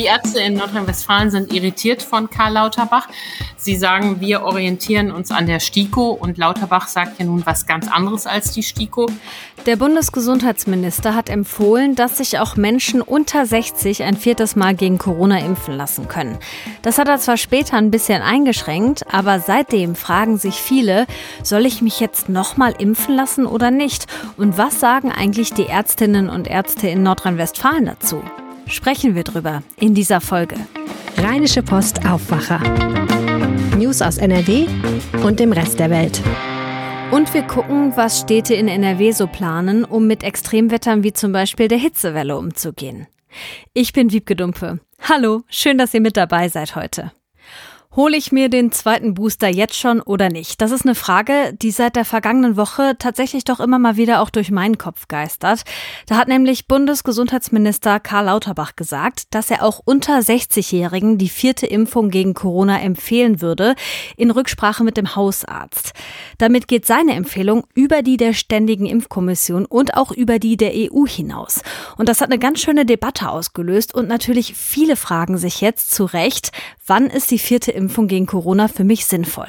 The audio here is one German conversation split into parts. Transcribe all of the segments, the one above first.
Die Ärzte in Nordrhein-Westfalen sind irritiert von Karl Lauterbach. Sie sagen, wir orientieren uns an der STIKO und Lauterbach sagt ja nun was ganz anderes als die STIKO. Der Bundesgesundheitsminister hat empfohlen, dass sich auch Menschen unter 60 ein viertes Mal gegen Corona impfen lassen können. Das hat er zwar später ein bisschen eingeschränkt, aber seitdem fragen sich viele, soll ich mich jetzt nochmal impfen lassen oder nicht? Und was sagen eigentlich die Ärztinnen und Ärzte in Nordrhein-Westfalen dazu? Sprechen wir drüber in dieser Folge. Rheinische Post Aufwacher. News aus NRW und dem Rest der Welt. Und wir gucken, was Städte in NRW so planen, um mit Extremwettern wie zum Beispiel der Hitzewelle umzugehen. Ich bin Wiebke Dumpe. Hallo, schön, dass ihr mit dabei seid heute. Hole ich mir den zweiten Booster jetzt schon oder nicht? Das ist eine Frage, die seit der vergangenen Woche tatsächlich doch immer mal wieder auch durch meinen Kopf geistert. Da hat nämlich Bundesgesundheitsminister Karl Lauterbach gesagt, dass er auch unter 60-Jährigen die vierte Impfung gegen Corona empfehlen würde, in Rücksprache mit dem Hausarzt. Damit geht seine Empfehlung über die der Ständigen Impfkommission und auch über die der EU hinaus. Und das hat eine ganz schöne Debatte ausgelöst und natürlich viele fragen sich jetzt zu Recht, wann ist die vierte Impfung gegen Corona für mich sinnvoll?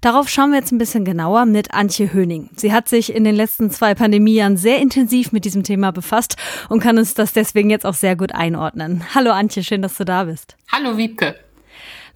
Darauf schauen wir jetzt ein bisschen genauer mit Antje Höning. Sie hat sich in den letzten zwei Pandemiejahren sehr intensiv mit diesem Thema befasst und kann uns das deswegen jetzt auch sehr gut einordnen. Hallo Antje, schön, dass du da bist. Hallo Wiebke.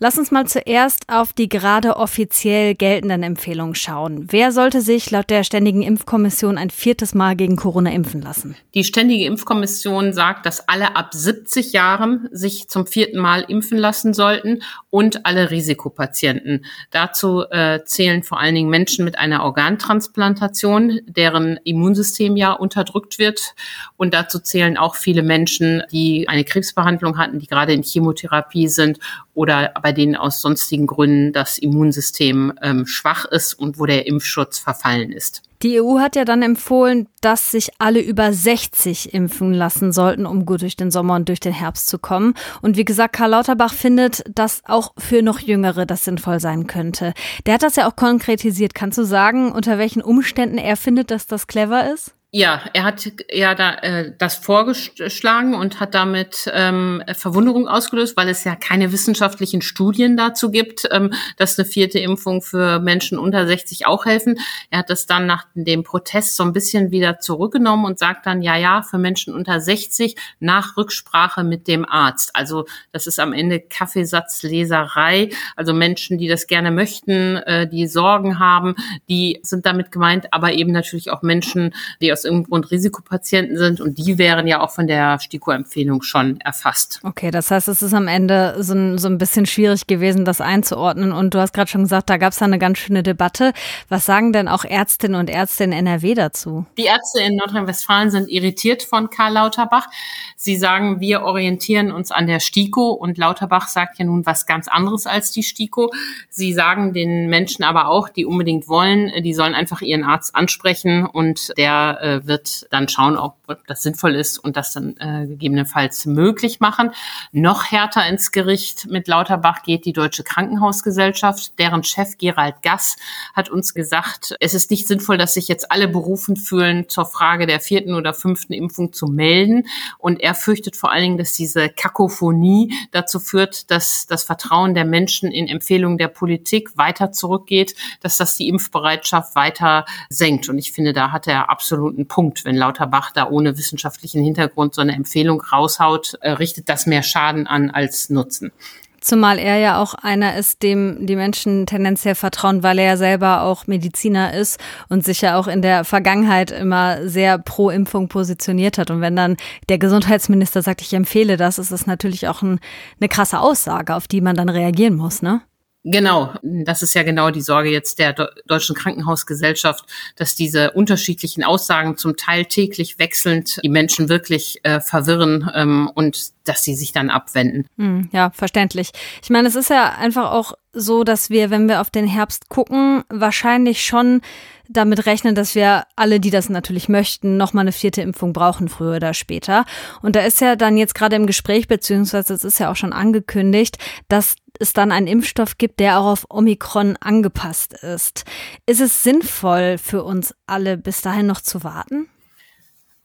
Lass uns mal zuerst auf die gerade offiziell geltenden Empfehlungen schauen. Wer sollte sich laut der Ständigen Impfkommission ein viertes Mal gegen Corona impfen lassen? Die Ständige Impfkommission sagt, dass alle ab 70 Jahren sich zum vierten Mal impfen lassen sollten und alle Risikopatienten. Dazu äh, zählen vor allen Dingen Menschen mit einer Organtransplantation, deren Immunsystem ja unterdrückt wird. Und dazu zählen auch viele Menschen, die eine Krebsbehandlung hatten, die gerade in Chemotherapie sind oder denen aus sonstigen Gründen das Immunsystem ähm, schwach ist und wo der Impfschutz verfallen ist. Die EU hat ja dann empfohlen, dass sich alle über 60 impfen lassen sollten, um gut durch den Sommer und durch den Herbst zu kommen. Und wie gesagt, Karl Lauterbach findet, dass auch für noch Jüngere das sinnvoll sein könnte. Der hat das ja auch konkretisiert. Kannst du sagen, unter welchen Umständen er findet, dass das clever ist? Ja, er hat ja da äh, das vorgeschlagen und hat damit ähm, Verwunderung ausgelöst, weil es ja keine wissenschaftlichen Studien dazu gibt, ähm, dass eine vierte Impfung für Menschen unter 60 auch helfen. Er hat das dann nach dem Protest so ein bisschen wieder zurückgenommen und sagt dann, ja, ja, für Menschen unter 60 nach Rücksprache mit dem Arzt. Also das ist am Ende Kaffeesatzleserei. Also Menschen, die das gerne möchten, äh, die Sorgen haben, die sind damit gemeint, aber eben natürlich auch Menschen, die aus irgendeinem Grund Risikopatienten sind und die wären ja auch von der STIKO-Empfehlung schon erfasst. Okay, das heißt, es ist am Ende so ein, so ein bisschen schwierig gewesen, das einzuordnen und du hast gerade schon gesagt, da gab es eine ganz schöne Debatte. Was sagen denn auch Ärztinnen und Ärzte in NRW dazu? Die Ärzte in Nordrhein-Westfalen sind irritiert von Karl Lauterbach. Sie sagen, wir orientieren uns an der STIKO und Lauterbach sagt ja nun was ganz anderes als die STIKO. Sie sagen den Menschen aber auch, die unbedingt wollen, die sollen einfach ihren Arzt ansprechen und der äh, wird dann schauen, ob das sinnvoll ist und das dann äh, gegebenenfalls möglich machen. Noch härter ins Gericht mit Lauterbach geht die Deutsche Krankenhausgesellschaft. Deren Chef Gerald Gass hat uns gesagt, es ist nicht sinnvoll, dass sich jetzt alle berufen fühlen, zur Frage der vierten oder fünften Impfung zu melden. Und er fürchtet vor allen Dingen, dass diese Kakophonie dazu führt, dass das Vertrauen der Menschen in Empfehlungen der Politik weiter zurückgeht, dass das die Impfbereitschaft weiter senkt. Und ich finde, da hat er absoluten Punkt, wenn Lauterbach da ohne wissenschaftlichen Hintergrund so eine Empfehlung raushaut, äh, richtet das mehr Schaden an als Nutzen. Zumal er ja auch einer ist, dem die Menschen tendenziell vertrauen, weil er ja selber auch Mediziner ist und sich ja auch in der Vergangenheit immer sehr pro Impfung positioniert hat. Und wenn dann der Gesundheitsminister sagt, ich empfehle das, ist das natürlich auch ein, eine krasse Aussage, auf die man dann reagieren muss, ne? Genau, das ist ja genau die Sorge jetzt der Deutschen Krankenhausgesellschaft, dass diese unterschiedlichen Aussagen zum Teil täglich wechselnd die Menschen wirklich äh, verwirren ähm, und dass sie sich dann abwenden. Hm, ja, verständlich. Ich meine, es ist ja einfach auch so, dass wir, wenn wir auf den Herbst gucken, wahrscheinlich schon damit rechnen, dass wir alle, die das natürlich möchten, nochmal eine vierte Impfung brauchen, früher oder später. Und da ist ja dann jetzt gerade im Gespräch, beziehungsweise es ist ja auch schon angekündigt, dass es dann einen Impfstoff gibt, der auch auf Omikron angepasst ist. Ist es sinnvoll für uns alle, bis dahin noch zu warten?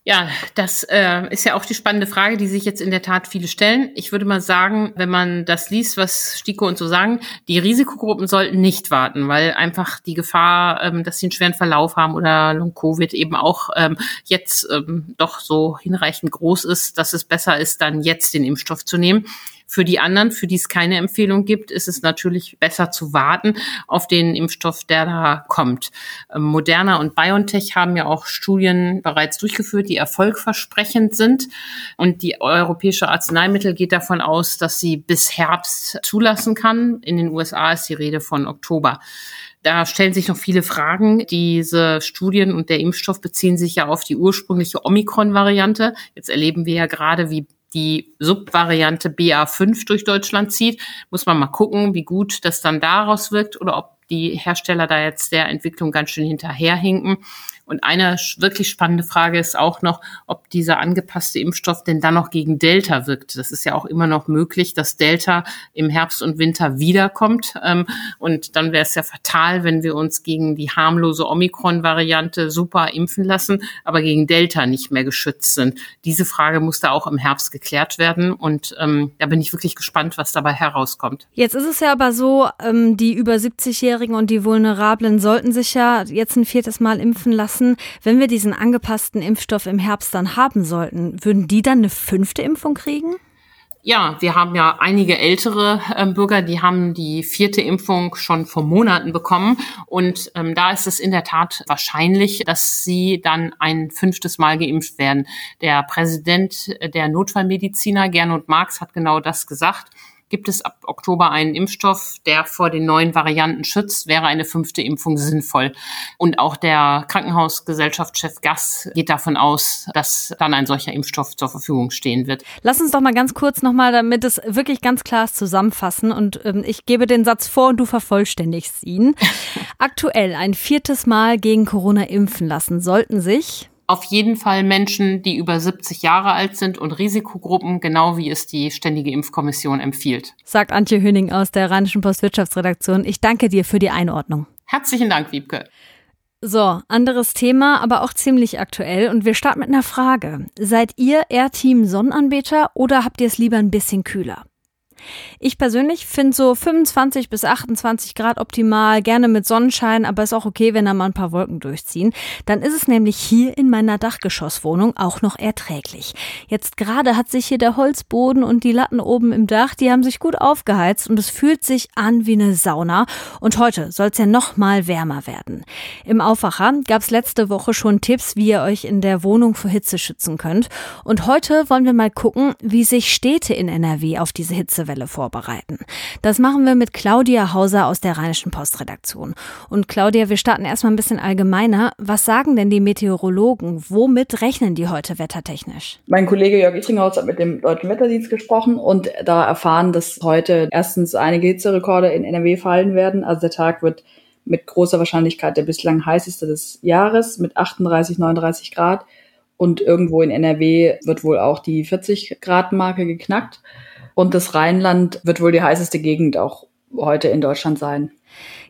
Ja, das äh, ist ja auch die spannende Frage, die sich jetzt in der Tat viele stellen. Ich würde mal sagen, wenn man das liest, was Stiko und so sagen, die Risikogruppen sollten nicht warten, weil einfach die Gefahr, ähm, dass sie einen schweren Verlauf haben oder Long-Covid eben auch ähm, jetzt ähm, doch so hinreichend groß ist, dass es besser ist, dann jetzt den Impfstoff zu nehmen. Für die anderen, für die es keine Empfehlung gibt, ist es natürlich besser zu warten auf den Impfstoff, der da kommt. Ähm, Moderna und BioNTech haben ja auch Studien bereits durchgeführt, die erfolgversprechend sind. Und die Europäische Arzneimittel geht davon aus, dass sie bis Herbst zulassen kann. In den USA ist die Rede von Oktober. Da stellen sich noch viele Fragen. Diese Studien und der Impfstoff beziehen sich ja auf die ursprüngliche Omikron-Variante. Jetzt erleben wir ja gerade, wie die Subvariante BA5 durch Deutschland zieht, muss man mal gucken, wie gut das dann daraus wirkt oder ob die Hersteller da jetzt der Entwicklung ganz schön hinterherhinken. Und eine wirklich spannende Frage ist auch noch, ob dieser angepasste Impfstoff denn dann noch gegen Delta wirkt. Das ist ja auch immer noch möglich, dass Delta im Herbst und Winter wiederkommt. Ähm, und dann wäre es ja fatal, wenn wir uns gegen die harmlose Omikron-Variante super impfen lassen, aber gegen Delta nicht mehr geschützt sind. Diese Frage muss da auch im Herbst geklärt werden. Und ähm, da bin ich wirklich gespannt, was dabei herauskommt. Jetzt ist es ja aber so, ähm, die über 70-Jährigen und die Vulnerablen sollten sich ja jetzt ein viertes Mal impfen lassen lassen, wenn wir diesen angepassten Impfstoff im Herbst dann haben sollten, würden die dann eine fünfte Impfung kriegen? Ja, wir haben ja einige ältere äh, Bürger, die haben die vierte Impfung schon vor Monaten bekommen. Und ähm, da ist es in der Tat wahrscheinlich, dass sie dann ein fünftes Mal geimpft werden. Der Präsident der Notfallmediziner, Gernot Marx, hat genau das gesagt gibt es ab Oktober einen Impfstoff, der vor den neuen Varianten schützt, wäre eine fünfte Impfung sinnvoll. Und auch der Krankenhausgesellschaftschef Gass geht davon aus, dass dann ein solcher Impfstoff zur Verfügung stehen wird. Lass uns doch mal ganz kurz nochmal, damit es wirklich ganz klar ist, zusammenfassen. Und ähm, ich gebe den Satz vor und du vervollständigst ihn. Aktuell ein viertes Mal gegen Corona impfen lassen sollten sich auf jeden Fall Menschen, die über 70 Jahre alt sind und Risikogruppen, genau wie es die Ständige Impfkommission empfiehlt. Sagt Antje Höning aus der Rheinischen Postwirtschaftsredaktion. Ich danke dir für die Einordnung. Herzlichen Dank, Wiebke. So, anderes Thema, aber auch ziemlich aktuell. Und wir starten mit einer Frage. Seid ihr eher Team Sonnenanbeter oder habt ihr es lieber ein bisschen kühler? Ich persönlich finde so 25 bis 28 Grad optimal, gerne mit Sonnenschein, aber ist auch okay, wenn da mal ein paar Wolken durchziehen. Dann ist es nämlich hier in meiner Dachgeschosswohnung auch noch erträglich. Jetzt gerade hat sich hier der Holzboden und die Latten oben im Dach, die haben sich gut aufgeheizt und es fühlt sich an wie eine Sauna. Und heute soll es ja noch mal wärmer werden. Im Aufwacher gab es letzte Woche schon Tipps, wie ihr euch in der Wohnung vor Hitze schützen könnt. Und heute wollen wir mal gucken, wie sich Städte in NRW auf diese Hitzewelle Hitzewelle vorbereiten. Das machen wir mit Claudia Hauser aus der Rheinischen Postredaktion. Und Claudia, wir starten erstmal ein bisschen allgemeiner. Was sagen denn die Meteorologen? Womit rechnen die heute wettertechnisch? Mein Kollege Jörg Itringhaus hat mit dem Deutschen Wetterdienst gesprochen und da erfahren, dass heute erstens einige Hitzerekorde in NRW fallen werden. Also der Tag wird mit großer Wahrscheinlichkeit der bislang heißeste des Jahres mit 38, 39 Grad. Und irgendwo in NRW wird wohl auch die 40 Grad Marke geknackt. Und das Rheinland wird wohl die heißeste Gegend auch heute in Deutschland sein.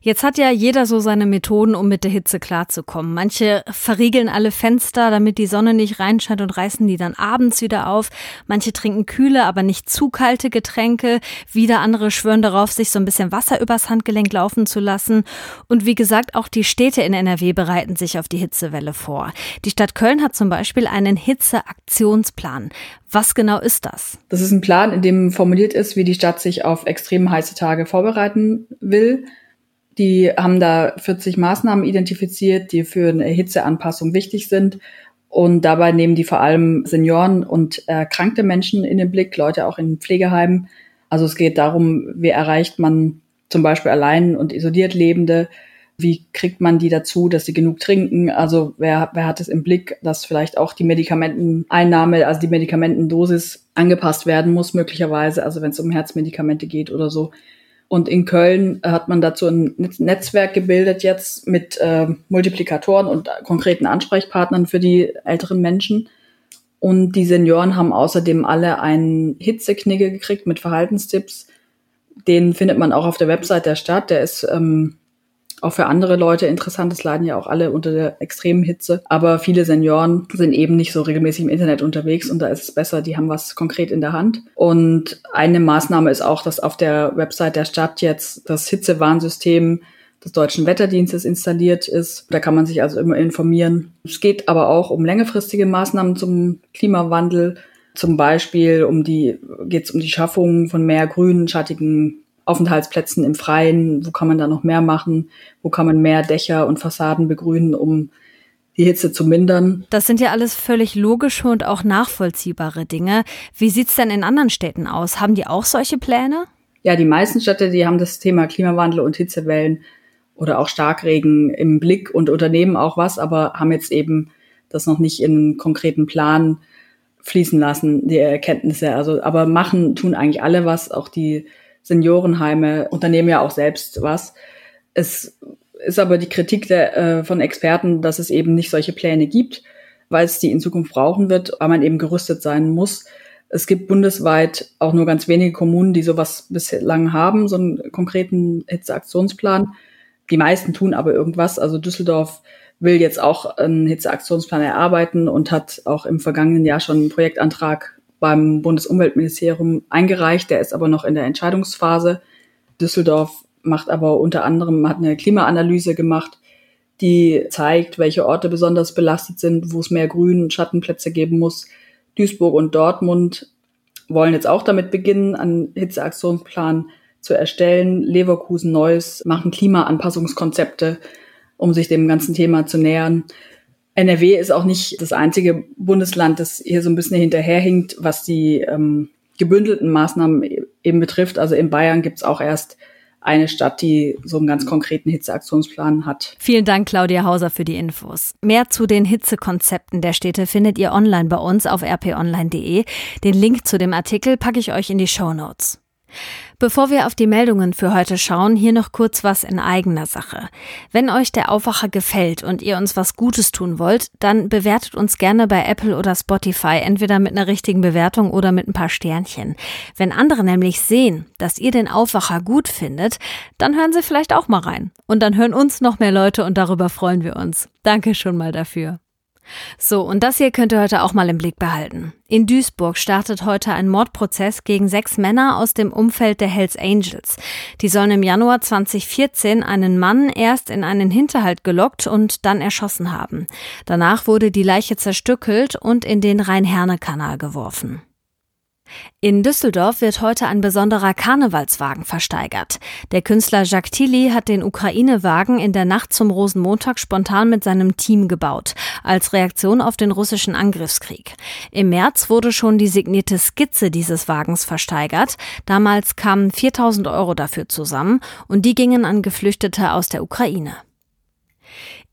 Jetzt hat ja jeder so seine Methoden, um mit der Hitze klarzukommen. Manche verriegeln alle Fenster, damit die Sonne nicht reinscheint und reißen die dann abends wieder auf. Manche trinken kühle, aber nicht zu kalte Getränke. Wieder andere schwören darauf, sich so ein bisschen Wasser übers Handgelenk laufen zu lassen. Und wie gesagt, auch die Städte in NRW bereiten sich auf die Hitzewelle vor. Die Stadt Köln hat zum Beispiel einen Hitzeaktionsplan. Was genau ist das? Das ist ein Plan, in dem formuliert ist, wie die Stadt sich auf extrem heiße Tage vorbereiten will. Die haben da 40 Maßnahmen identifiziert, die für eine Hitzeanpassung wichtig sind. Und dabei nehmen die vor allem Senioren und erkrankte Menschen in den Blick, Leute auch in Pflegeheimen. Also es geht darum, wie erreicht man zum Beispiel allein und isoliert Lebende, wie kriegt man die dazu, dass sie genug trinken? Also wer, wer hat es im Blick, dass vielleicht auch die Medikamenteneinnahme, also die Medikamentendosis angepasst werden muss, möglicherweise, also wenn es um Herzmedikamente geht oder so. Und in Köln hat man dazu ein Netzwerk gebildet jetzt mit äh, Multiplikatoren und konkreten Ansprechpartnern für die älteren Menschen. Und die Senioren haben außerdem alle einen Hitzeknigge gekriegt mit Verhaltenstipps. Den findet man auch auf der Website der Stadt. Der ist ähm, auch für andere Leute interessant. Es leiden ja auch alle unter der extremen Hitze. Aber viele Senioren sind eben nicht so regelmäßig im Internet unterwegs und da ist es besser, die haben was konkret in der Hand. Und eine Maßnahme ist auch, dass auf der Website der Stadt jetzt das Hitzewarnsystem des Deutschen Wetterdienstes installiert ist. Da kann man sich also immer informieren. Es geht aber auch um längerfristige Maßnahmen zum Klimawandel. Zum Beispiel um die, geht es um die Schaffung von mehr grünen, schattigen Aufenthaltsplätzen im Freien, wo kann man da noch mehr machen, wo kann man mehr Dächer und Fassaden begrünen, um die Hitze zu mindern. Das sind ja alles völlig logische und auch nachvollziehbare Dinge. Wie sieht's denn in anderen Städten aus? Haben die auch solche Pläne? Ja, die meisten Städte, die haben das Thema Klimawandel und Hitzewellen oder auch Starkregen im Blick und unternehmen auch was, aber haben jetzt eben das noch nicht in einen konkreten Plan fließen lassen, die Erkenntnisse. Also, aber machen tun eigentlich alle was, auch die Seniorenheime unternehmen ja auch selbst was. Es ist aber die Kritik der, äh, von Experten, dass es eben nicht solche Pläne gibt, weil es die in Zukunft brauchen wird, weil man eben gerüstet sein muss. Es gibt bundesweit auch nur ganz wenige Kommunen, die sowas bislang haben, so einen konkreten Hitzeaktionsplan. Die meisten tun aber irgendwas. Also Düsseldorf will jetzt auch einen Hitzeaktionsplan erarbeiten und hat auch im vergangenen Jahr schon einen Projektantrag beim Bundesumweltministerium eingereicht. Der ist aber noch in der Entscheidungsphase. Düsseldorf macht aber unter anderem, hat eine Klimaanalyse gemacht, die zeigt, welche Orte besonders belastet sind, wo es mehr Grün- und Schattenplätze geben muss. Duisburg und Dortmund wollen jetzt auch damit beginnen, einen Hitzeaktionsplan zu erstellen. Leverkusen, Neuss machen Klimaanpassungskonzepte, um sich dem ganzen Thema zu nähern. NRW ist auch nicht das einzige Bundesland, das hier so ein bisschen hinterherhinkt, was die ähm, gebündelten Maßnahmen e-, eben betrifft. Also in Bayern gibt's auch erst eine Stadt, die so einen ganz konkreten Hitzeaktionsplan hat. Vielen Dank, Claudia Hauser, für die Infos. Mehr zu den Hitzekonzepten der Städte findet ihr online bei uns auf rponline.de. Den Link zu dem Artikel packe ich euch in die Show Notes. Bevor wir auf die Meldungen für heute schauen, hier noch kurz was in eigener Sache. Wenn euch der Aufwacher gefällt und ihr uns was Gutes tun wollt, dann bewertet uns gerne bei Apple oder Spotify, entweder mit einer richtigen Bewertung oder mit ein paar Sternchen. Wenn andere nämlich sehen, dass ihr den Aufwacher gut findet, dann hören sie vielleicht auch mal rein. Und dann hören uns noch mehr Leute und darüber freuen wir uns. Danke schon mal dafür. So, und das hier könnt ihr heute auch mal im Blick behalten. In Duisburg startet heute ein Mordprozess gegen sechs Männer aus dem Umfeld der Hells Angels. Die sollen im Januar 2014 einen Mann erst in einen Hinterhalt gelockt und dann erschossen haben. Danach wurde die Leiche zerstückelt und in den Rhein-Herne-Kanal geworfen. In Düsseldorf wird heute ein besonderer Karnevalswagen versteigert. Der Künstler Jacques Tilly hat den Ukraine-Wagen in der Nacht zum Rosenmontag spontan mit seinem Team gebaut, als Reaktion auf den russischen Angriffskrieg. Im März wurde schon die signierte Skizze dieses Wagens versteigert. Damals kamen 4000 Euro dafür zusammen und die gingen an Geflüchtete aus der Ukraine.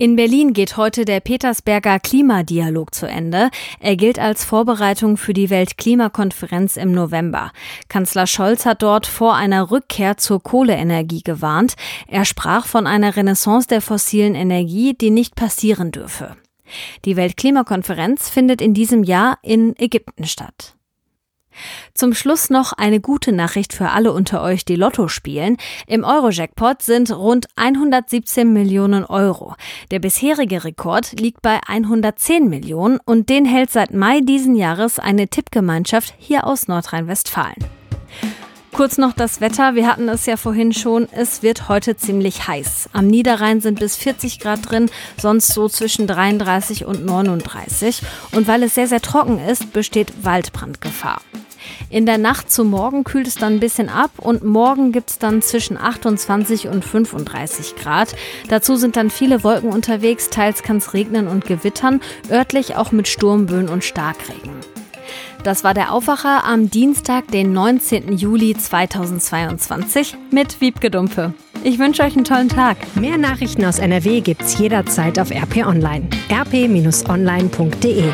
In Berlin geht heute der Petersberger Klimadialog zu Ende. Er gilt als Vorbereitung für die Weltklimakonferenz im November. Kanzler Scholz hat dort vor einer Rückkehr zur Kohleenergie gewarnt. Er sprach von einer Renaissance der fossilen Energie, die nicht passieren dürfe. Die Weltklimakonferenz findet in diesem Jahr in Ägypten statt. Zum Schluss noch eine gute Nachricht für alle unter euch, die Lotto spielen. Im Euro-Jackpot sind rund 117 Millionen Euro. Der bisherige Rekord liegt bei 110 Millionen und den hält seit Mai diesen Jahres eine Tippgemeinschaft hier aus Nordrhein-Westfalen. Kurz noch das Wetter. Wir hatten es ja vorhin schon. Es wird heute ziemlich heiß. Am Niederrhein sind bis 40 Grad drin, sonst so zwischen 33 und 39. Und weil es sehr, sehr trocken ist, besteht Waldbrandgefahr. In der Nacht zu morgen kühlt es dann ein bisschen ab und morgen gibt es dann zwischen 28 und 35 Grad. Dazu sind dann viele Wolken unterwegs, teils kann es regnen und gewittern, örtlich auch mit Sturmböen und Starkregen. Das war der Aufwacher am Dienstag, den 19. Juli 2022 mit Wiebke Dumpe. Ich wünsche euch einen tollen Tag. Mehr Nachrichten aus NRW gibt's jederzeit auf RP Online. rp-online.de